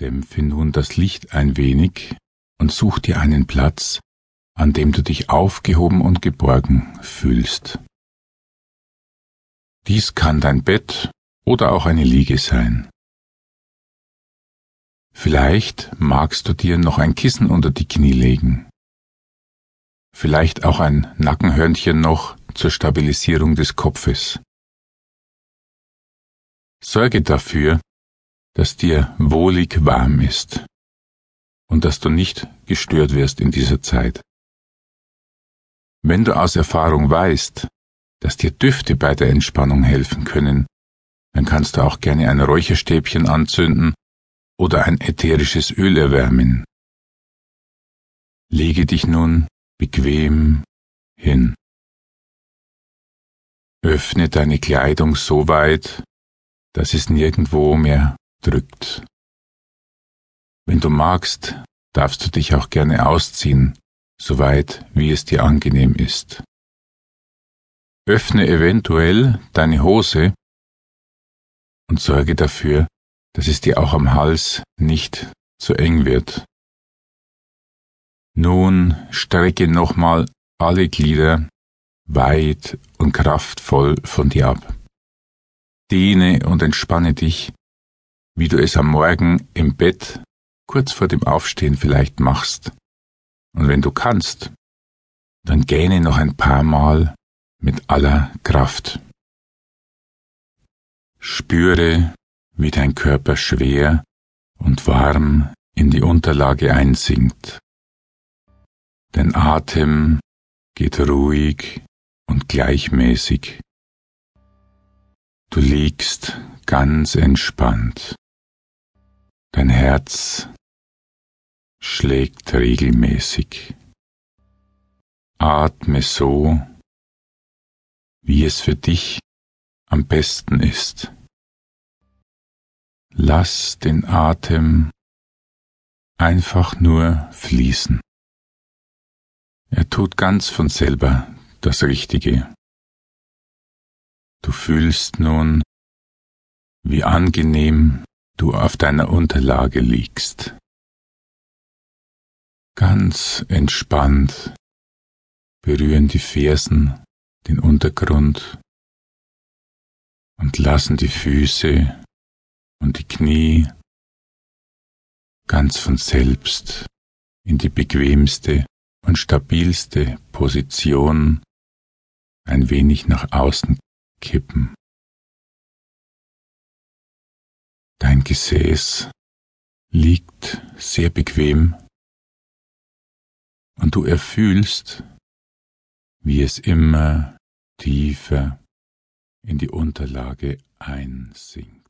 Dämpfe nun das Licht ein wenig und such dir einen Platz, an dem du dich aufgehoben und geborgen fühlst. Dies kann dein Bett oder auch eine Liege sein. Vielleicht magst du dir noch ein Kissen unter die Knie legen. Vielleicht auch ein Nackenhörnchen noch zur Stabilisierung des Kopfes. Sorge dafür, dass dir wohlig warm ist und dass du nicht gestört wirst in dieser Zeit. Wenn du aus Erfahrung weißt, dass dir Düfte bei der Entspannung helfen können, dann kannst du auch gerne ein Räucherstäbchen anzünden oder ein ätherisches Öl erwärmen. Lege dich nun bequem hin. Öffne deine Kleidung so weit, dass es nirgendwo mehr drückt. Wenn du magst, darfst du dich auch gerne ausziehen, soweit wie es dir angenehm ist. Öffne eventuell deine Hose und sorge dafür, dass es dir auch am Hals nicht zu eng wird. Nun strecke nochmal alle Glieder weit und kraftvoll von dir ab. Dehne und entspanne dich wie du es am Morgen im Bett kurz vor dem Aufstehen vielleicht machst. Und wenn du kannst, dann gähne noch ein paar Mal mit aller Kraft. Spüre, wie dein Körper schwer und warm in die Unterlage einsinkt. Dein Atem geht ruhig und gleichmäßig. Du liegst ganz entspannt. Dein Herz schlägt regelmäßig. Atme so, wie es für dich am besten ist. Lass den Atem einfach nur fließen. Er tut ganz von selber das Richtige. Du fühlst nun, wie angenehm du auf deiner Unterlage liegst. Ganz entspannt berühren die Fersen den Untergrund und lassen die Füße und die Knie ganz von selbst in die bequemste und stabilste Position ein wenig nach außen kippen. Gesäß liegt sehr bequem und du erfühlst, wie es immer tiefer in die Unterlage einsinkt.